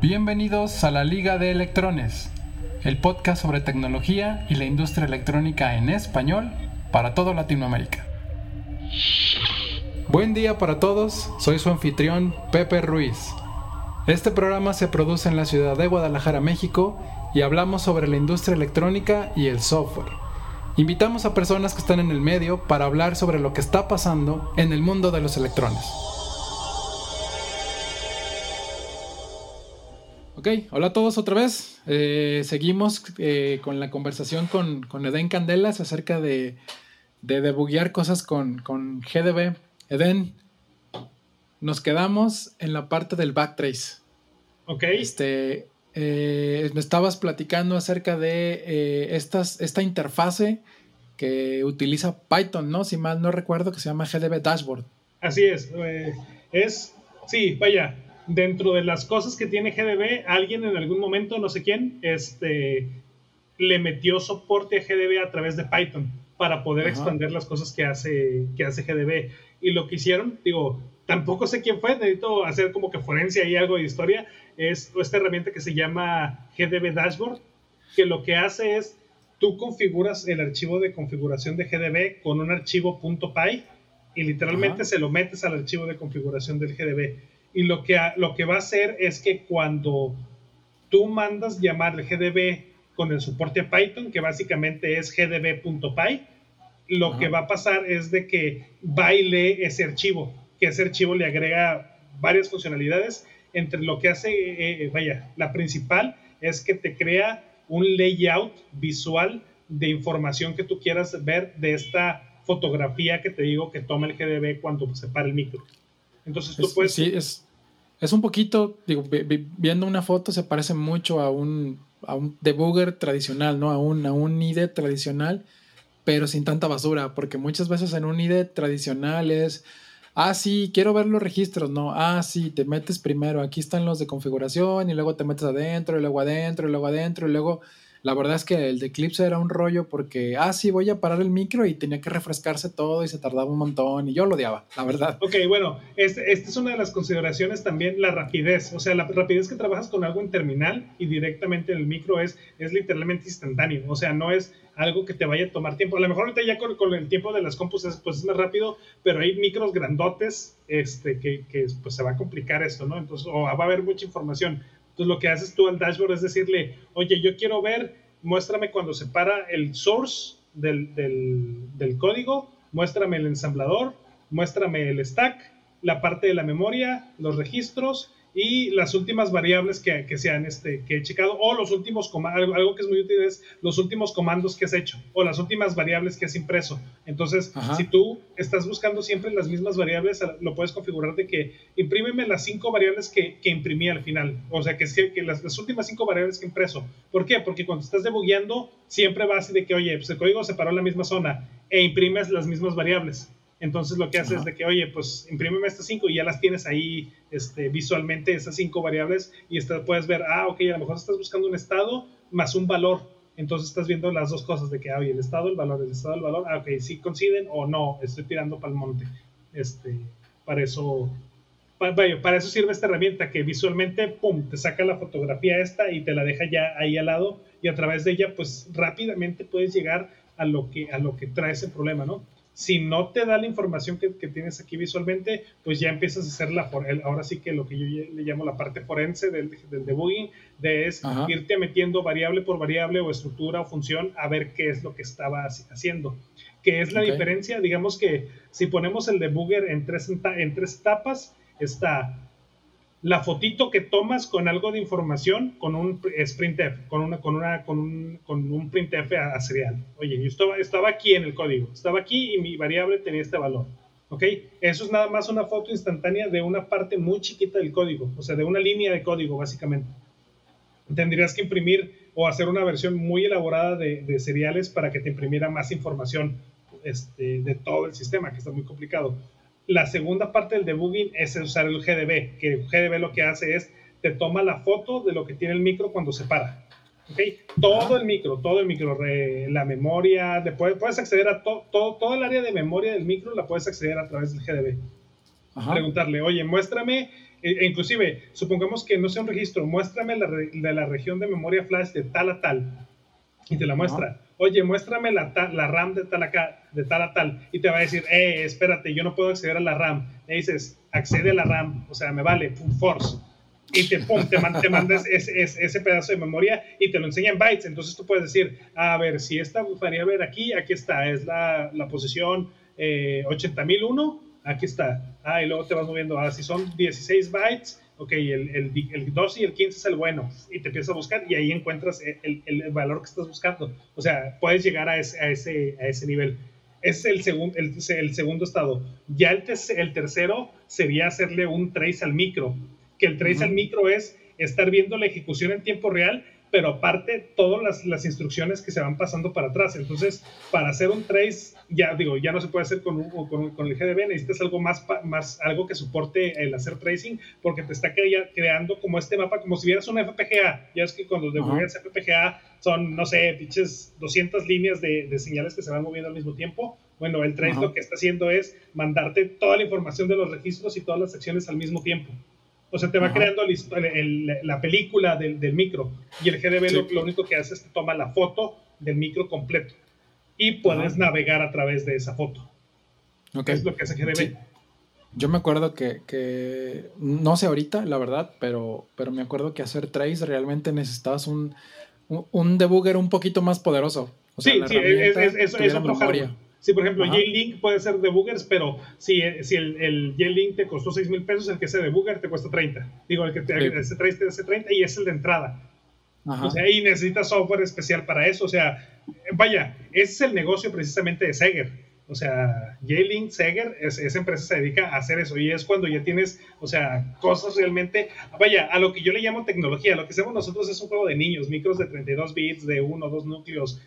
Bienvenidos a la Liga de Electrones, el podcast sobre tecnología y la industria electrónica en español para toda Latinoamérica. Buen día para todos, soy su anfitrión Pepe Ruiz. Este programa se produce en la ciudad de Guadalajara, México, y hablamos sobre la industria electrónica y el software. Invitamos a personas que están en el medio para hablar sobre lo que está pasando en el mundo de los electrones. Ok, hola a todos otra vez. Eh, seguimos eh, con la conversación con, con, Eden Candelas acerca de, de debuguear cosas con, con, GDB. Eden, nos quedamos en la parte del backtrace. Ok. Este, eh, me estabas platicando acerca de estas, esta interfase que utiliza Python, ¿no? Si mal no recuerdo, que se llama GDB Dashboard. Así es. es, sí, vaya, dentro de las cosas que tiene GDB, alguien en algún momento, no sé quién, este, le metió soporte a GDB a través de Python para poder expandir las cosas que hace, que hace GDB. Y lo que hicieron, digo, tampoco sé quién fue, necesito hacer como que forencia y algo de historia, es esta herramienta que se llama GDB Dashboard, que lo que hace es, tú configuras el archivo de configuración de GDB con un archivo .py y literalmente se lo metes al archivo de configuración del GDB y lo que, lo que va a hacer es que cuando tú mandas llamar el GDB con el soporte Python, que básicamente es gdb.py, lo que va a pasar es de que baile ese archivo, que ese archivo le agrega varias funcionalidades, entre lo que hace, eh, eh, vaya, la principal es que te crea un layout visual de información que tú quieras ver de esta fotografía que te digo que toma el GDB cuando se para el micro. Entonces tú puedes... Sí, es, es un poquito, digo, viendo una foto se parece mucho a un, a un debugger tradicional, ¿no? A un, a un IDE tradicional, pero sin tanta basura, porque muchas veces en un IDE tradicional es, ah, sí, quiero ver los registros, no, ah, sí, te metes primero, aquí están los de configuración y luego te metes adentro y luego adentro y luego adentro y luego la verdad es que el de Eclipse era un rollo porque, ah, sí, voy a parar el micro y tenía que refrescarse todo y se tardaba un montón y yo lo odiaba, la verdad. Ok, bueno, esta es una de las consideraciones también, la rapidez. O sea, la rapidez que trabajas con algo en terminal y directamente en el micro es, es literalmente instantáneo. O sea, no es algo que te vaya a tomar tiempo. A lo mejor ahorita ya con, el tiempo de las compus es, pues es más rápido, pero hay micros grandotes este, que, que pues se va a complicar esto, ¿no? Entonces, o va a haber mucha información. Entonces lo que haces tú al dashboard es decirle, oye, yo quiero ver, muéstrame cuando se para el source del, del código, muéstrame el ensamblador, muéstrame el stack, la parte de la memoria, los registros y las últimas variables que, que sean este, que he checado, o los últimos comandos, algo que es muy útil es los últimos comandos que has hecho, o las últimas variables que has impreso. Entonces, si tú estás buscando siempre las mismas variables, lo puedes configurar de que imprímeme las cinco variables que, que imprimí al final. O sea, que, que las, las, últimas cinco variables que impreso. ¿Por qué? Porque cuando estás debugueando, siempre va así de que, oye, pues el código se paró en la misma zona e imprimes las mismas variables. Entonces lo que hace es de que, oye, pues imprímeme estas cinco y ya las tienes ahí este, visualmente, esas cinco variables, y puedes ver, ah, ok, a lo mejor estás buscando un estado más un valor. Entonces estás viendo las dos cosas de que, ah, oye, el estado, el valor, el estado, el valor, ah, ok, sí coinciden o no, estoy tirando para el monte. Este, para eso, para, para eso sirve esta herramienta que visualmente, pum, te saca la fotografía esta y te la deja ya ahí al lado y a través de ella, pues rápidamente puedes llegar a lo que, a lo que trae ese problema, ¿no? Si no te da la información que, tienes aquí visualmente, pues ya empiezas a hacer la, ahora sí que lo que yo le llamo la parte forense del, del debugging, de es irte metiendo variable por variable o estructura o función a ver qué es lo que estaba haciendo. ¿Qué es la diferencia? Digamos que si ponemos el debugger en tres, en tres etapas, está la fotito que tomas con algo de información con un sprintf, con una, con una, con un, con un printf a, serial. Oye, yo estaba, estaba aquí en el código, estaba aquí y mi variable tenía este valor. ¿Ok? Eso es nada más una foto instantánea de una parte muy chiquita del código, o sea, de una línea de código, básicamente. Tendrías que imprimir o hacer una versión muy elaborada de, de seriales para que te imprimiera más información este, de todo el sistema, que está muy complicado. La segunda parte del debugging es usar el GDB, que el GDB lo que hace es te toma la foto de lo que tiene el micro cuando se para. ¿Okay? Todo el micro, todo el micro, la memoria, puedes acceder a todo, todo el área de memoria del micro, la puedes acceder a través del GDB. preguntarle, oye, muéstrame, e, e inclusive, supongamos que no sea un registro, muéstrame la, de la región de memoria flash de tal a tal, y te la muestra. Oye, muéstrame la, la RAM de tal, acá, de tal a tal, y te va a decir, eh, espérate, yo no puedo acceder a la RAM. Le dices, accede a la RAM, o sea, me vale, force y te, te, mandas ese, ese, pedazo de memoria y te lo enseña en bytes. Entonces tú puedes decir, a ver, si esta variable aquí, aquí está, es la, la posición eh, 80.001, aquí está. Ah, y luego te vas moviendo. Ah, si son 16 bytes, ok, el, el, el 12 y el 15 es el bueno. Y te empiezas a buscar y ahí encuentras el, el valor que estás buscando. O sea, puedes llegar a ese, a ese, a ese nivel. Es el, segundo el, segundo estado. Ya el, el tercero sería hacerle un trace al micro que el trace al micro es estar viendo la ejecución en tiempo real, pero aparte todas las, las, instrucciones que se van pasando para atrás. Entonces, para hacer un trace, ya digo, ya no se puede hacer con, con, con el GDB, necesitas algo más, más, algo que soporte el hacer tracing, porque te está creando como este mapa, como si vieras un FPGA. Ya es que cuando devuelves FPGA son, no sé, pinches 200 líneas de, de, señales que se van moviendo al mismo tiempo. Bueno, el trace lo que está haciendo es mandarte toda la información de los registros y todas las secciones al mismo tiempo. O sea, te va creando la película del, del, micro. Y el GDB lo, único que hace es que toma la foto del micro completo. Y puedes navegar a través de esa foto. Okay. Es lo que hace GDB. Yo me acuerdo que, que, no sé ahorita, la verdad, pero, pero me acuerdo que hacer trace realmente necesitabas un, un debugger un poquito más poderoso. O sea, sí, sí, es, es, es, es otro hardware. Sí, por ejemplo, J-Link puede ser debuggers, pero si, si el, el J-Link te costó 6 mil pesos, el que sea debugger te cuesta 30. Digo, el que te, sí. trae te hace 30 y es el de entrada. O sea, y necesitas software especial para eso. O sea, vaya, ese es el negocio precisamente de Seger o sea, J-Link, Seger, esa empresa se dedica a hacer eso y es cuando ya tienes, o sea, cosas realmente, vaya, a lo que yo le llamo tecnología, lo que hacemos nosotros es un juego de niños, micros de 32 bits, de 1, 2 núcleos,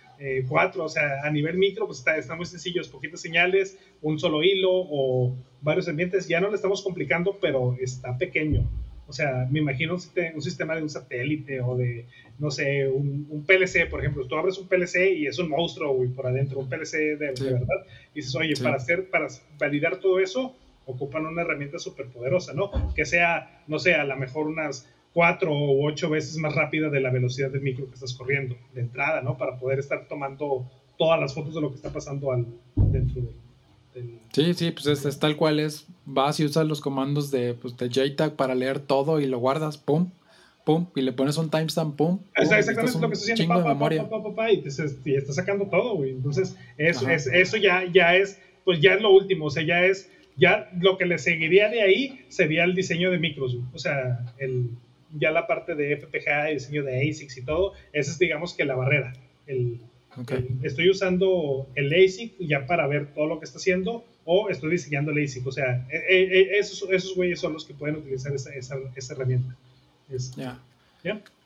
4, eh, o sea, a nivel micro, pues está, está muy sencillo, poquitas señales, un solo hilo o varios ambientes, ya no le estamos complicando, pero está pequeño. O sea, me imagino un, sistema de un satélite o de, no sé, un, PLC, por ejemplo. Tú abres un PLC y es un monstruo, güey, por adentro, un PLC de, verdad. Y dices, oye, para hacer, para validar todo eso, ocupan una herramienta súper poderosa, ¿no? Que sea, no sé, a lo mejor unas cuatro o ocho veces más rápida de la velocidad del micro que estás corriendo de entrada, ¿no? Para poder estar tomando todas las fotos de lo que está pasando al, dentro del Sí, sí, pues es, tal cual es. Vas y usas los comandos de, pues, de JTAG para leer todo y lo guardas, pum, pum, y le pones un timestamp, pum. exactamente lo que estoy haciendo, pa, pa, pa, y, te, y está sacando todo, güey. Entonces, eso, es, eso ya, ya es, pues ya es lo último, o sea, ya es, ya lo que le seguiría de ahí sería el diseño de micros, o sea, el, ya la parte de FPGA, el diseño de ASICs y todo, esa es digamos que la barrera, el, Estoy usando el ASIC ya para ver todo lo que está haciendo o estoy diseñando el ASIC. O sea, e, e, e, esos, esos güeyes son los que pueden utilizar esa, esa, esa herramienta. Ya.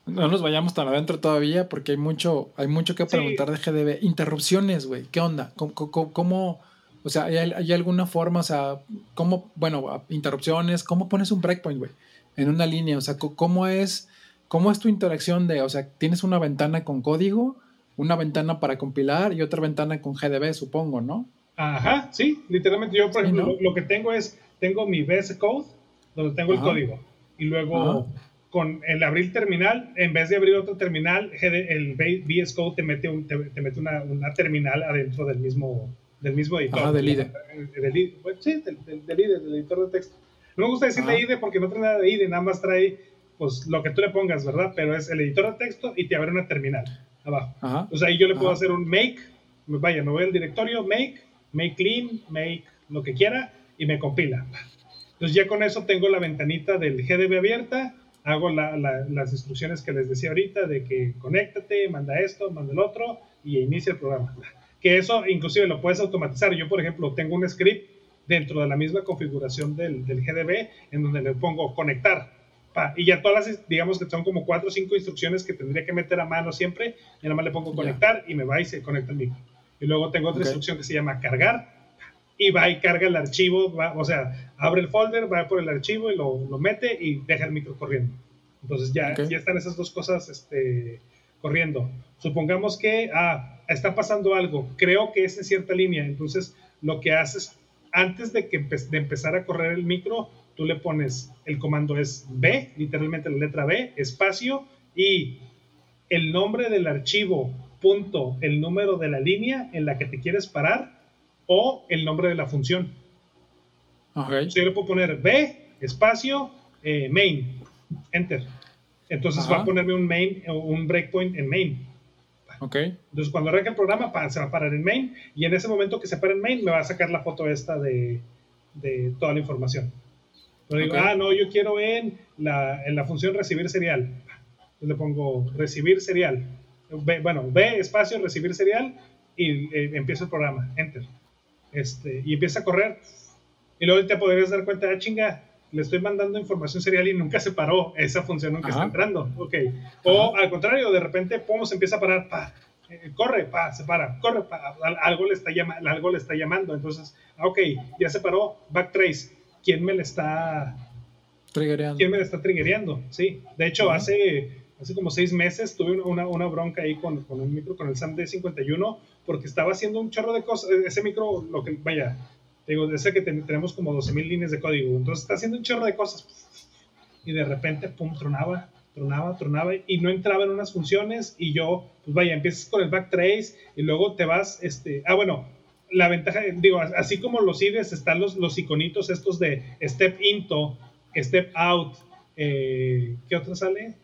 No nos vayamos tan adentro todavía porque hay mucho, hay mucho que preguntar de GDB. Interrupciones, güey. ¿Qué onda? ¿Cómo, o sea, ¿hay, ¿hay, alguna forma, o sea, cómo, bueno, interrupciones, cómo pones un breakpoint, güey? En una línea, o sea, ¿cómo es, cómo es tu interacción de, o sea, tienes una ventana con código una ventana para compilar y otra ventana con GDB, supongo, ¿no? Ajá, sí, literalmente yo, por ejemplo, lo, que tengo es, tengo mi VS Code, donde tengo el código, y luego con el abrir terminal, en vez de abrir otro terminal, el VS Code te mete, un, te, mete una, una, terminal adentro del mismo, del mismo editor. Ajá, del IDE. sí, del, del, IDE, del editor de texto. No me gusta decirle IDE porque no trae nada de IDE, nada más trae pues lo que tú le pongas, ¿verdad? Pero es el editor de texto y te abre una terminal abajo. O sea, ahí yo le puedo hacer un make, vaya, me voy al directorio, make, make clean, make lo que quiera y me compila. Entonces ya con eso tengo la ventanita del GDB abierta, hago las instrucciones que les decía ahorita de que conéctate, manda esto, manda el otro y inicia el programa. Que eso inclusive lo puedes automatizar. Yo, por ejemplo, tengo un script dentro de la misma configuración del, del GDB en donde le pongo conectar y ya todas las, digamos que son como cuatro o cinco instrucciones que tendría que meter a mano siempre, y nada más le pongo conectar y me va y se conecta el micro. Y luego tengo otra instrucción que se llama cargar, y va y carga el archivo, o sea, abre el folder, va por el archivo y lo, lo mete y deja el micro corriendo. Entonces ya, ya están esas dos cosas este, corriendo. Supongamos que ah, está pasando algo, creo que es en cierta línea, entonces lo que haces antes de que de empezar a correr el micro, tú le pones, el comando es B, literalmente la letra B, espacio, y el nombre del archivo, punto, el número de la línea en la que te quieres parar, o el nombre de la función. Okay. yo le puedo poner B, espacio, eh, main, enter. Entonces va a ponerme un main, un breakpoint en main. Ok. Entonces cuando arranque el programa se va a parar en main y en ese momento que se para en main me va a sacar la foto esta de, de toda la información. Pero digo, ah, no, yo quiero en la, en la función recibir serial. Entonces le pongo recibir serial. bueno, B espacio recibir serial y eh, empieza el programa, enter. Este, y empieza a correr. Y luego te podrías dar cuenta, ah, chinga, le estoy mandando información serial y nunca se paró, esa función nunca está entrando, ok. O al contrario, de repente, pum, se empieza a parar, pa, eh, corre, pa, se para, corre, pa, algo le está, llamando algo le está llamando, entonces, ah, ok, ya se paró, backtrace, ¿quién me le está... Triggereando. ¿Quién me le está triggereando? Sí, de hecho, hace, hace como seis meses tuve una, una bronca ahí con, con un micro, con el SAM D51, porque estaba haciendo un chorro de cosas, ese micro, lo que, vaya, digo, ese que tenemos como 12.000 líneas de código, entonces está haciendo un chorro de cosas y de repente, pum, tronaba, tronaba, tronaba y no entraba en unas funciones y yo, pues vaya, empiezas con el backtrace y luego te vas, este, ah, bueno, la ventaja, digo, así como los IDEs están los, los iconitos estos de step into, step out, eh, ¿qué otro sale?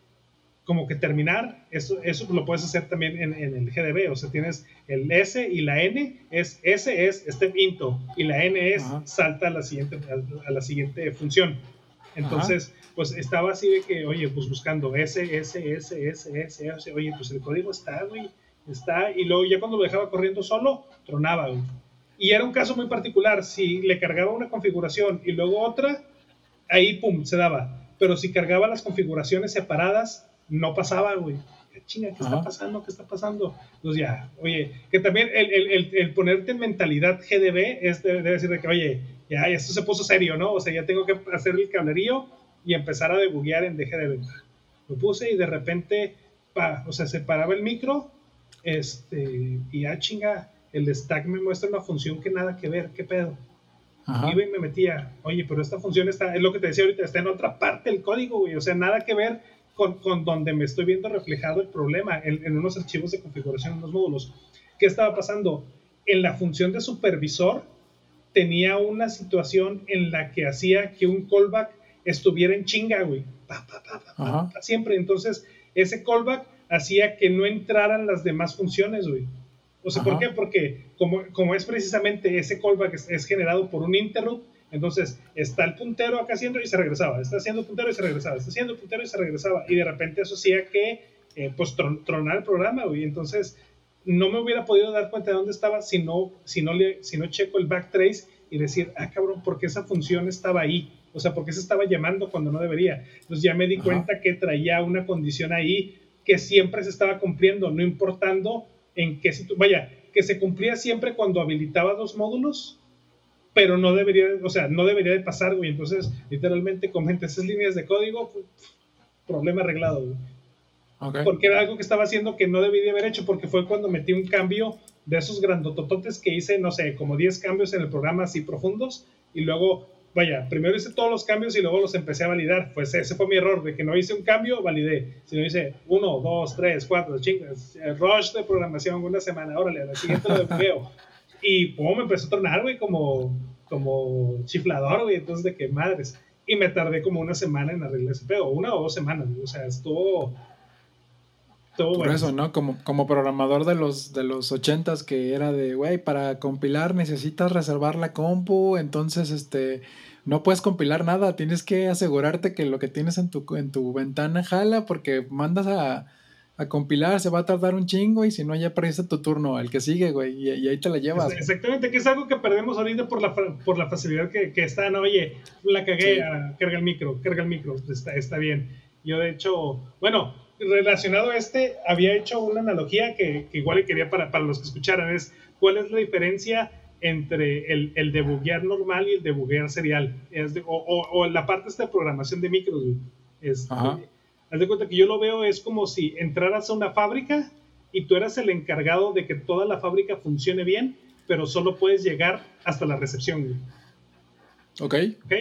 como que terminar, eso, eso lo puedes hacer también en, el GDB, o sea, tienes el S y la N, es S es step into y la N es salta a la siguiente, a, la siguiente función. Entonces, pues estaba así de que, oye, pues buscando S, S, S, S, S, S, oye, pues el código está, güey, está, y luego ya cuando lo dejaba corriendo solo, tronaba, güey. Y era un caso muy particular, si le cargaba una configuración y luego otra, ahí, pum, se daba. Pero si cargaba las configuraciones separadas, no pasaba, güey. Chinga, ¿qué está pasando? ¿Qué está pasando? Entonces ya, oye, que también el, ponerte en mentalidad GDB es de, decir de que, oye, ya, esto se puso serio, ¿no? O sea, ya tengo que hacer el cablerío y empezar a debuguear en DGDB. Lo puse y de repente, pa, o sea, se paraba el micro, este, y ya chinga, el stack me muestra una función que nada que ver, ¿qué pedo? Iba y me metía, oye, pero esta función está, es lo que te decía ahorita, está en otra parte del código, güey, o sea, nada que ver con, con, donde me estoy viendo reflejado el problema en, en, unos archivos de configuración, en unos módulos. ¿Qué estaba pasando? En la función de supervisor tenía una situación en la que hacía que un callback estuviera en chinga, güey. siempre. Entonces, ese callback hacía que no entraran las demás funciones, güey. O sea, ¿por qué? Porque como, como es precisamente ese callback es, es generado por un interrupt, entonces, está el puntero acá haciendo y se regresaba, está haciendo puntero y se regresaba, está haciendo puntero y se regresaba. Y de repente eso hacía que, eh, pues, tronar el programa, y entonces no me hubiera podido dar cuenta de dónde estaba si no, si no, le, si no checo el backtrace y decir, ah, cabrón, ¿por qué esa función estaba ahí? O sea, ¿por qué se estaba llamando cuando no debería? Entonces ya me di cuenta que traía una condición ahí que siempre se estaba cumpliendo, no importando en qué situación, vaya, que se cumplía siempre cuando habilitaba dos módulos pero no debería, o sea, no debería de pasar, güey. Entonces, literalmente, con esas líneas de código, pues, problema arreglado, güey. Porque era algo que estaba haciendo que no debía de haber hecho, porque fue cuando metí un cambio de esos grandotototes que hice, no sé, como 10 cambios en el programa así profundos, y luego, vaya, primero hice todos los cambios y luego los empecé a validar. Pues ese fue mi error, de que no hice un cambio, validé. Sino hice uno, dos, tres, cuatro, chingas, rush de programación una semana, órale, a la siguiente lo veo y pum, me empezó a tornar, güey, como, como chiflador, güey. Entonces, de qué madres. Y me tardé como una semana en arreglar ese pedo, una o dos semanas, O sea, estuvo. Todo Por eso, ¿no? Como, como programador de los, de los ochentas que era de, güey, para compilar necesitas reservar la compu, entonces, este, no puedes compilar nada, tienes que asegurarte que lo que tienes en tu, en tu ventana jala porque mandas a, a compilar, se va a tardar un chingo y si no ya perdiste tu turno, el que sigue, güey, y, ahí te la llevas. Exactamente, que es algo que perdemos ahorita por la, por la facilidad que, que está, no, oye, la cagué, ah, carga el micro, carga el micro, está, está bien. Yo de hecho, bueno, relacionado a este, había hecho una analogía que, que igual quería para, para, los que escucharan, es cuál es la diferencia entre el, el debuguear normal y el debuguear serial, es o, o, la parte esta de programación de micros, es, Haz de cuenta que yo lo veo es como si entraras a una fábrica y tú eras el encargado de que toda la fábrica funcione bien, pero solo puedes llegar hasta la recepción. Ok. Ok.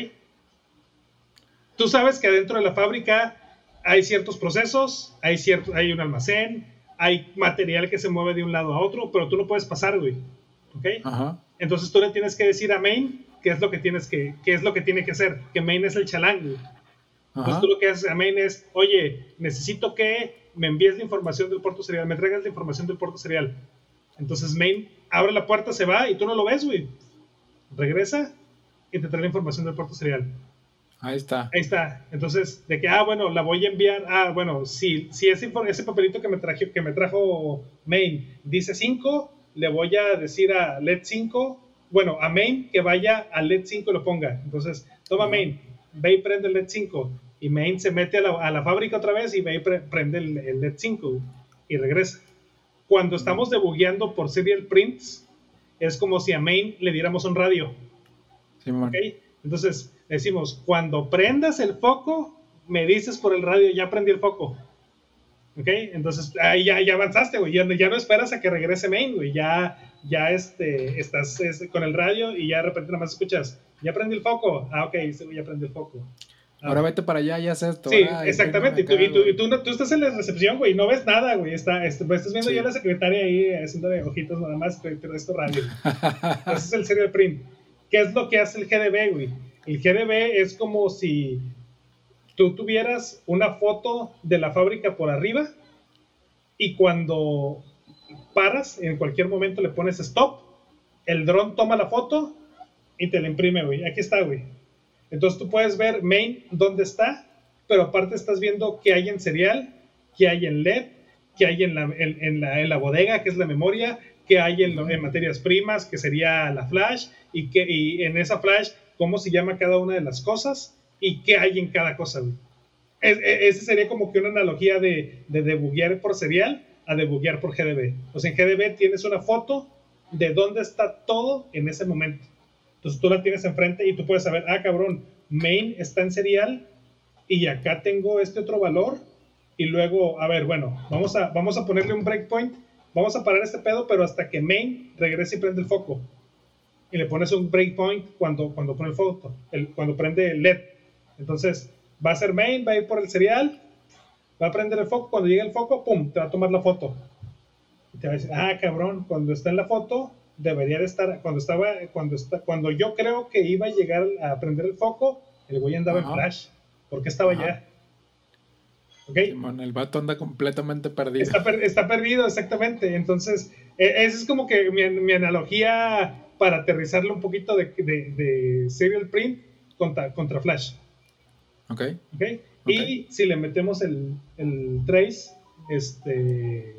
Tú sabes que dentro de la fábrica hay ciertos procesos, hay, cierto, hay un almacén, hay material que se mueve de un lado a otro, pero tú no puedes pasar, güey. ¿Ok? Ajá. Entonces tú le tienes que decir a Main qué es lo que tienes que, qué es lo que tiene que hacer, que Main es el chalán, güey. Entonces tú lo que haces a Main es, oye, necesito que me envíes la información del puerto serial, me traigas la información del puerto serial. Entonces Main abre la puerta, se va y tú no lo ves, güey. Regresa y te trae la información del puerto serial. Ahí está. Ahí está. Entonces, de que, ah, bueno, la voy a enviar. Ah, bueno, si, si ese, ese papelito que me, traje, que me trajo Main dice 5, le voy a decir a LED 5, bueno, a Main que vaya a LED 5 y lo ponga. Entonces, toma. Main, ve y prende el LED 5. Y Main se mete a la, a la fábrica otra vez y ve y pre- prende el, el LED 5 y regresa. Cuando estamos debugueando por serial prints, es como si a Main le diéramos un radio. Simón. ¿ok? Entonces decimos, cuando prendas el foco, me dices por el radio, ya prendí el foco. ¿Ok? Entonces ahí ya, ya avanzaste, güey. Ya, no- ya no esperas a que regrese main, güey. Ya, ya este, estás es, con el radio y ya de repente nada más escuchas, ya prendí el foco. Ah, ok, ya prendí el foco. Ah. Ahora vete para allá y haz esto. Sí, exactamente. Y tú, venme y acá, tú- y tú tú estás en la recepción, güey, y no ves nada, güey. Está, este, pues, estás viendo Sí. ya a la secretaria ahí haciendo de ojitos nada más, pero pero esto radio. Ese es el serial print. ¿Qué es lo que hace el GDB, güey? El GDB es como si tú tuvieras una foto de la fábrica por arriba y cuando paras, en cualquier momento le pones stop, el dron toma la foto y te la imprime, güey. Aquí está, güey. Entonces tú puedes ver main dónde está, pero aparte estás viendo qué hay en serial, qué hay en LED, qué hay en la, en, la, en la bodega, que es la memoria, qué hay en, en materias primas, que sería la flash, y, que, y en esa flash, cómo se llama cada una de las cosas y qué hay en cada cosa. Es- e- ese sería como que una analogía de, de debuguear por serial a debuguear por GDB. O sea, en GDB tienes una foto de dónde está todo en ese momento. Entonces tú la tienes enfrente y tú puedes saber, ah, cabrón, main está en serial y acá tengo este otro valor y luego, a ver, bueno, vamos a, vamos a ponerle un breakpoint, vamos a parar este pedo, pero hasta que main regrese y prende el foco. Y le pones un breakpoint cuando, cuando pone el foco, el, cuando prende el LED. Entonces, va a ser main, va a ir por el serial, va a prender el foco, cuando llegue el foco, pum, te va a tomar la foto. Y te va a decir, ah, cabrón, cuando está en la foto, debería de estar, cuando estaba, cuando está, cuando yo creo que iba a llegar a prender el foco, el güey andaba Ajá. en flash. ¿Por qué estaba Ajá. allá? ¿Ok? Simón, el vato anda completamente perdido. Está, per- está perdido, exactamente. Entonces, e- esa es como que mi, mi analogía para aterrizarlo un poquito de, de, de serial print contra, contra Flash. Ok. ¿ok? Y si le metemos el, el trace, este,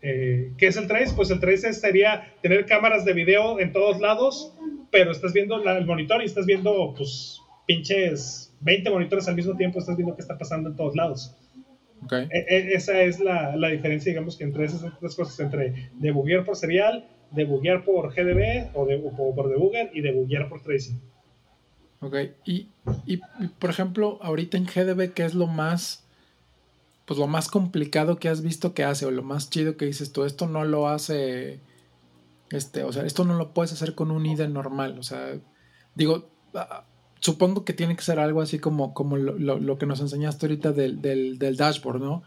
eh, ¿qué es el trace? Pues el trace sería tener cámaras de video en todos lados, pero estás viendo la- el monitor y estás viendo, pues, pinches 20 monitores al mismo tiempo, estás viendo qué está pasando en todos lados. Ok. E- e- esa es la, la diferencia, digamos, que entre esas tres cosas, entre debuguear por serial, debuguear por GDB o, de, o por debugger y debuguear por tracing. Ok. Y, y, por ejemplo, ahorita en GDB, ¿qué es lo más, pues lo más complicado que has visto que hace? O lo más chido que dices tú, esto no lo hace, este, o sea, esto no lo puedes hacer con un IDE normal. O sea, digo, ah, supongo que tiene que ser algo así como, como lo, lo- lo que nos enseñaste ahorita del, del, del dashboard, ¿no?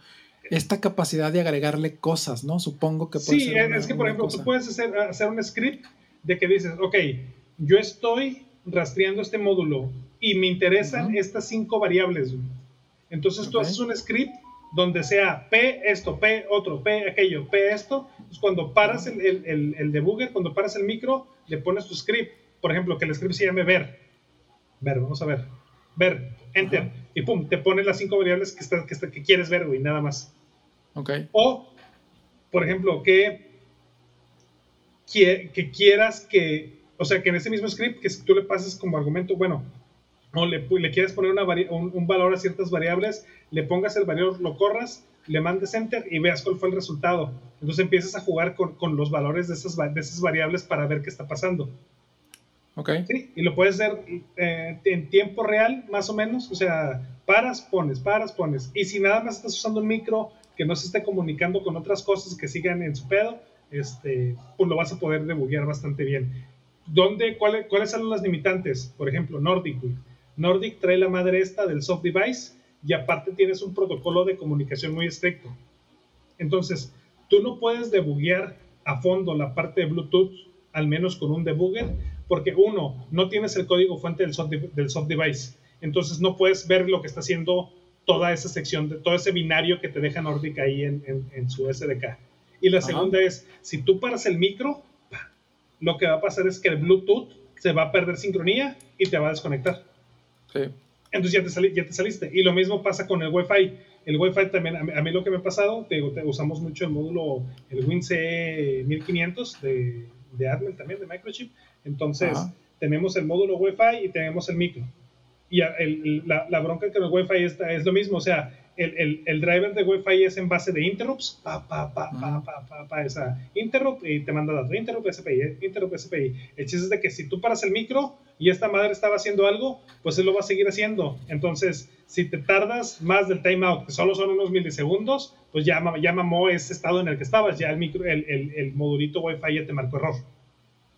Esta capacidad de agregarle cosas, ¿no? Supongo que puede Sí, ser es, una- es que, por ejemplo, cosa. tú puedes hacer, hacer un script de que dices, ok, yo estoy rastreando este módulo y me interesan Ujú. estas cinco variables. Entonces tú Ok. haces un script donde sea P esto, P otro, P aquello, P esto. Entonces cuando paras el, el, el- el debugger, cuando paras el micro, le pones tu script. Por ejemplo, que el script se llame ver. Ver, vamos a ver. Ver, enter. Ajá. Y pum, te pone las cinco variables que, que, quieres ver, güey, nada más. Ok. O, por ejemplo, que, que, que quieras que, o sea, que en ese mismo script, que si tú le pases como argumento, bueno, o le, quieres poner una un, un valor a ciertas variables, le pongas el valor, lo corras, le mandes enter y veas cuál fue el resultado. Entonces empiezas a jugar con, con los valores de esas, va- de esas variables para ver qué está pasando. Ok. ¿sí? Y lo puedes hacer eh, en tiempo real, más o menos. O sea, paras, pones, paras, pones. Y si nada más estás usando un micro que no se esté comunicando con otras cosas que sigan en su pedo, este, pues lo vas a poder debuguear bastante bien. ¿dónde, ¿cuáles son las limitantes? Por ejemplo, Nordic. Nordic trae la madre esta del soft device y aparte tienes un protocolo de comunicación muy estricto. Entonces, tú no puedes debuguear a fondo la parte de Bluetooth, al menos con un debugger, porque uno, no tienes el código fuente del soft, del soft device. Entonces no puedes ver lo que está haciendo toda esa sección, de todo ese binario que te deja Nordic ahí en, su SDK. Y la segunda es, si tú paras el micro, lo que va a pasar es que el Bluetooth se va a perder sincronía y te va a desconectar. Sí. Entonces ya te, ya te saliste. Y lo mismo pasa con el Wi-Fi. El Wi-Fi también, a mí, lo que me ha pasado, te, usamos mucho el módulo, el WinC 1500 de, de Atmel también, de Microchip. Entonces, tenemos el módulo Wi-Fi y tenemos el micro. Y la, la, bronca con el Wi-Fi es, es lo mismo, o sea, el, el, driver de Wi-Fi es en base de interrupts, pa, pa, pa, pa, pa, pa, pa, esa interrupt y te manda datos, interrupt SPI, interrupt SPI. El chiste es de que si tú paras el micro y esta madre estaba haciendo algo, pues él lo va a seguir haciendo. Entonces, si te tardas más del timeout, que solo son unos milisegundos, pues ya, ya mamó ese estado en el que estabas, ya el, micro, el, el, el modulito Wi-Fi ya te marcó error.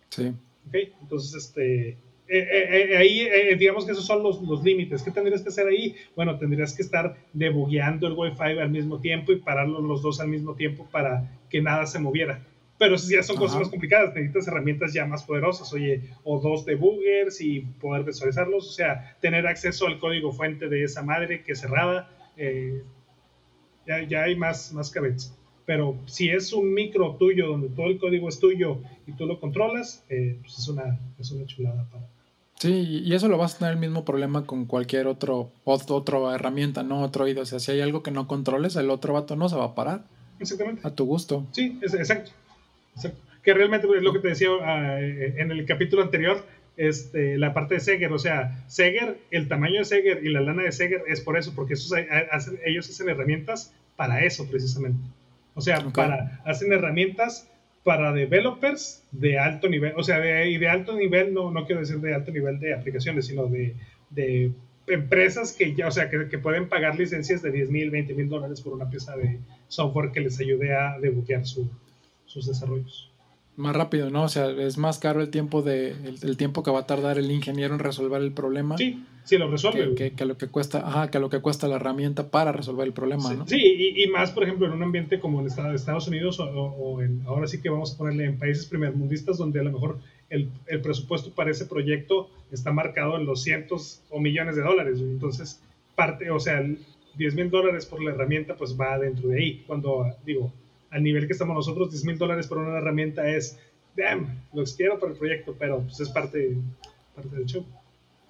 Sí. Ok, entonces, este eh, eh, eh, ahí, digamos que esos son los, los, límites. ¿Qué tendrías que hacer ahí? Bueno, tendrías que estar debugueando el Wi-Fi al mismo tiempo y pararlos los dos al mismo tiempo para que nada se moviera. Pero ya son cosas más complicadas, necesitas herramientas ya más poderosas, oye, o dos debuggers y poder visualizarlos, o sea, tener acceso al código fuente de esa madre que es cerrada, ya, ya, hay más, más cabezas. Pero si es un micro tuyo donde todo el código es tuyo y tú lo controlas, pues es, una, es una chulada para, Sí, y eso lo vas a tener el mismo problema con cualquier otro, otra herramienta, ¿no? Otro oído. O sea, si hay algo que no controles, el otro vato no se va a parar. Exactamente. A tu gusto. Sí, es, exacto. Que realmente es lo que te decía ah, eh, en el capítulo anterior, este, la parte de Seger. O sea, Seger, el tamaño de Seger y la lana de Seger es por eso, porque esos, ellos hacen herramientas para eso precisamente. O sea, para, hacen herramientas para developers de alto nivel, o sea, de, y de alto nivel, no, no quiero decir de alto nivel de aplicaciones, sino de, de empresas que ya, o sea, que, que, pueden pagar licencias de 10 mil, 20 mil dólares por una pieza de software que les ayude a debuquear su, sus desarrollos más rápido, ¿no? O sea, es más caro el tiempo de el, tiempo que va a tardar el ingeniero en resolver el problema. Sí, sí lo resuelve. Que, que, lo que cuesta, ajá, que lo que cuesta la herramienta para resolver el problema, ¿no? Sí, y, y, más, por ejemplo, en un ambiente como en Estados Unidos o, en, ahora sí que vamos a ponerle en países primermundistas donde a lo mejor el, el, presupuesto para ese proyecto está marcado en los cientos o millones de dólares. Entonces, parte, o sea, 10 mil dólares por la herramienta, pues va dentro de ahí. Cuando, digo, al nivel que estamos nosotros, 10 mil dólares por una herramienta es, damn, los quiero para el proyecto, pero pues es parte, parte del show.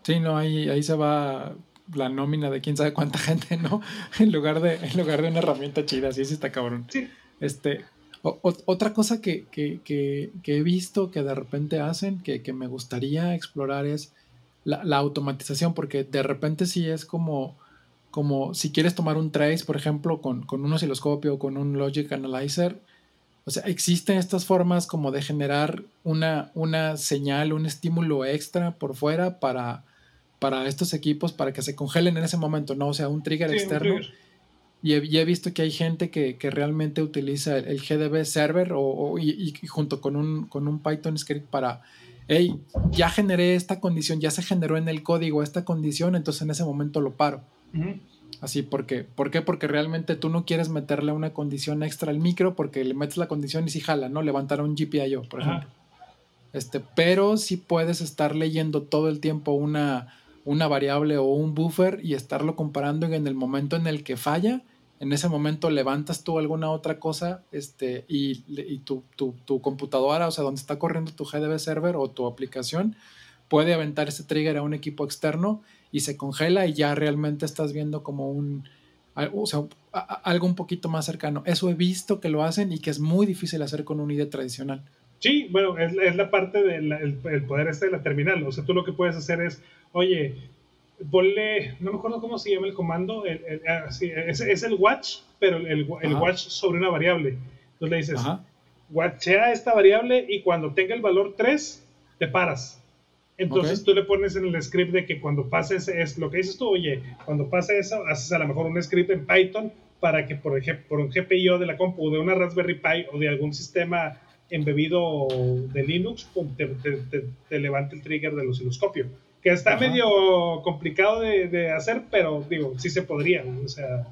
Sí, no, ahí, ahí se va la nómina de quién sabe cuánta gente, ¿no? En lugar de, en lugar de una herramienta chida, así sí está cabrón. Sí. Este, otra cosa que, que, que, que, he visto que de repente hacen, que, me gustaría explorar es la, la, automatización, porque de repente sí es como como si quieres tomar un trace, por ejemplo, con, un osciloscopio o con un Logic Analyzer, o sea, existen estas formas como de generar una, una señal, un estímulo extra por fuera para, para estos equipos, para que se congelen en ese momento, ¿no? O sea, un trigger externo. Y, he, visto que hay gente que, realmente utiliza el, GDB server o, y, junto con un, con un Python script para, hey, ya generé esta condición, ya se generó en el código esta condición, entonces en ese momento lo paro. Así, porque, ¿por qué? Porque realmente tú no quieres meterle una condición extra al micro porque le metes la condición y si jala, ¿no? Levantar un GPIO, por ejemplo. Este, pero si puedes estar leyendo todo el tiempo una, una variable o un buffer y estarlo comparando en el momento en el que falla, en ese momento levantas tú alguna otra cosa este, y, y tu, tu, tu, computadora, o sea, donde está corriendo tu GDB server o tu aplicación, puede aventar ese trigger a un equipo externo y se congela y ya realmente estás viendo como un, o sea, algo un poquito más cercano. Eso he visto que lo hacen y que es muy difícil hacer con un IDE tradicional. Sí, bueno, es, es la parte del el poder este de la terminal. O sea, tú lo que puedes hacer es, oye, ponle, no me acuerdo cómo se llama el comando, ah, es, el watch, pero el, el watch sobre una variable. Entonces le dices, watchea esta variable y cuando tenga el valor 3, te paras. Entonces tú le pones en el script de que cuando pases es lo que dices tú, oye, cuando pase eso, haces a lo mejor un script en Python para que por ejemplo por un GPIO de la compu, de una Raspberry Pi o de algún sistema embebido de Linux, te, levanta el trigger del osciloscopio. Que está medio complicado de, hacer, pero digo, sí se podría. O sea,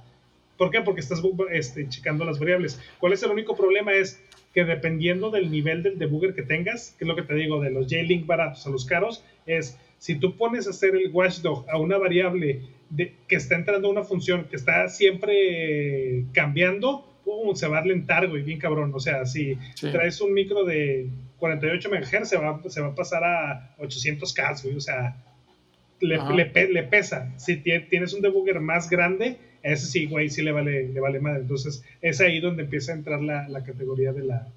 ¿por qué? Porque estás este, checando las variables. ¿Cuál es el único problema? Es que dependiendo del nivel del debugger que tengas, que es lo que te digo, de los J-Link baratos a los caros, es si tú pones a hacer el watchdog a una variable de, que está entrando a una función que está siempre cambiando, se va a lentar, güey, bien cabrón. O sea, si traes un micro de 48 MHz, se va, se va a pasar a 800K, güey. O sea, le, le, pesa. Si tienes un debugger más grande, ese sí, güey, sí le vale, le vale madre. Entonces, es ahí donde empieza a entrar la, la categoría de la,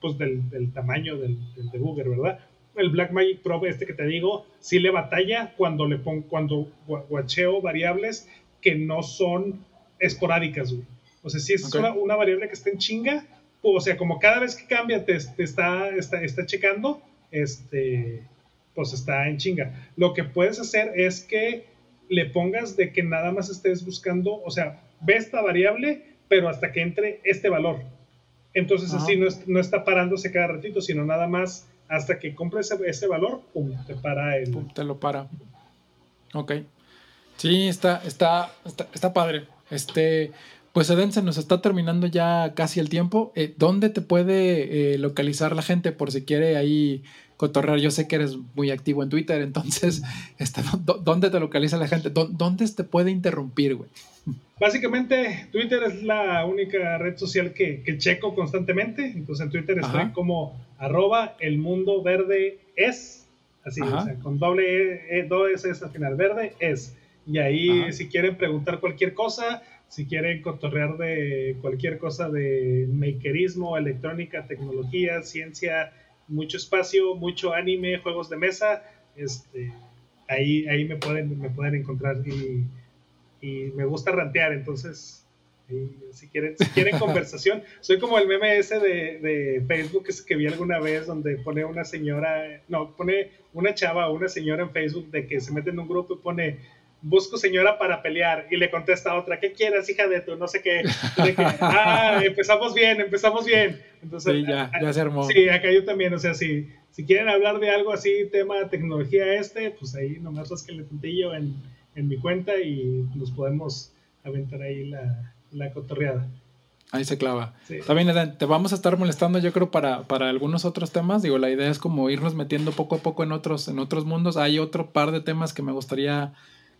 pues del, del, tamaño del, del, debugger, ¿verdad? El Blackmagic Pro, este que te digo, sí le batalla cuando le pongo, cuando guacheo variables que no son esporádicas, güey. O sea, si es una, variable que está en chinga, o sea, como cada vez que cambia te, está, está, está checando, este, pues está en chinga. Lo que puedes hacer es que le pongas de que nada más estés buscando, o sea, ve esta variable, pero hasta que entre este valor. Entonces así no, no, está parándose cada ratito, sino nada más hasta que compre ese, valor, pum, te para el... te lo para. Ok. Sí, está, está, está, está padre. Este, pues Eden, se nos está terminando ya casi el tiempo. Eh, ¿Dónde te puede eh, localizar la gente por si quiere ahí cotorrear? Yo sé que eres muy activo en Twitter, entonces, este, ¿dónde te localiza la gente? ¿Dónde te puede interrumpir, güey? Básicamente, Twitter es la única red social que, checo constantemente. Entonces, en Twitter estoy como arroba el mundo verde es. Así, o sea, con doble E, e dos S al final, verde es. Y ahí, si quieren preguntar cualquier cosa, si quieren cotorrear de cualquier cosa de makerismo, electrónica, tecnología, ciencia, mucho espacio, mucho anime, juegos de mesa, este, ahí, ahí me, pueden, me pueden encontrar y, me gusta rantear, entonces si quieren, si quieren conversación, soy como el meme ese de, de Facebook que vi alguna vez donde pone una señora, no, pone una chava o una señora en Facebook de que se mete en un grupo y pone busco señora para pelear y le contesta a otra, ¿qué quieres, hija de tu? No sé qué. ah, empezamos bien, empezamos bien. Entonces, sí, ya, ya se armó. Sí, acá yo también, o sea, si, si quieren hablar de algo así, tema de tecnología este, pues ahí nomás el puntillo en, en mi cuenta y nos podemos aventar ahí la, la cotorreada. Ahí se clava. También te vamos a estar molestando, yo creo, para, para algunos otros temas. Digo, la idea es como irnos metiendo poco a poco en otros, en otros mundos. Hay otro par de temas que me gustaría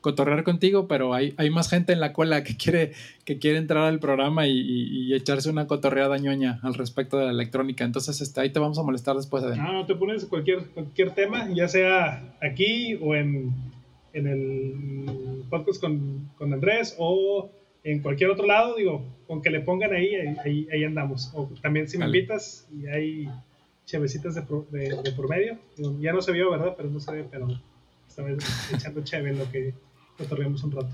cotorrear contigo, pero hay, hay más gente en la cola que quiere, que quiere entrar al programa y, echarse una cotorreada ñoña al respecto de la electrónica. Entonces, este, ahí te vamos a molestar después. De... No, no te pones cualquier, cualquier tema, ya sea aquí o en, en el podcast con, con, Andrés o en cualquier otro lado, digo, con que le pongan ahí, ahí, ahí andamos. O también si me invitas y hay chevecitas de, de, por medio. ya no se vio, ¿verdad? Pero no se ve, pero esta vez echando cheve en lo que cotorreamos un rato.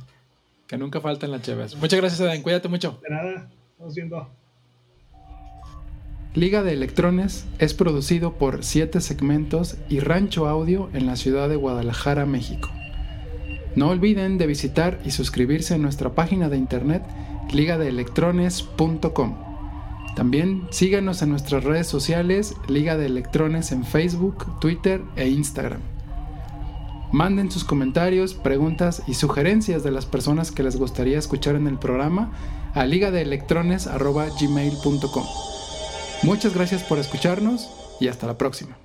Que nunca falten las cheves. Muchas gracias, Eden. Cuídate mucho. De nada. Estamos viendo. Liga de Electrones es producido por Siete Segmentos y Rancho Audio en la ciudad de Guadalajara, México. No olviden de visitar y suscribirse a nuestra página de internet ligadeelectrones.com. También síganos en nuestras redes sociales Liga de Electrones en Facebook, Twitter e Instagram. Manden sus comentarios, preguntas y sugerencias de las personas que les gustaría escuchar en el programa a ligadeelectrones.gmail.com. Muchas gracias por escucharnos y hasta la próxima.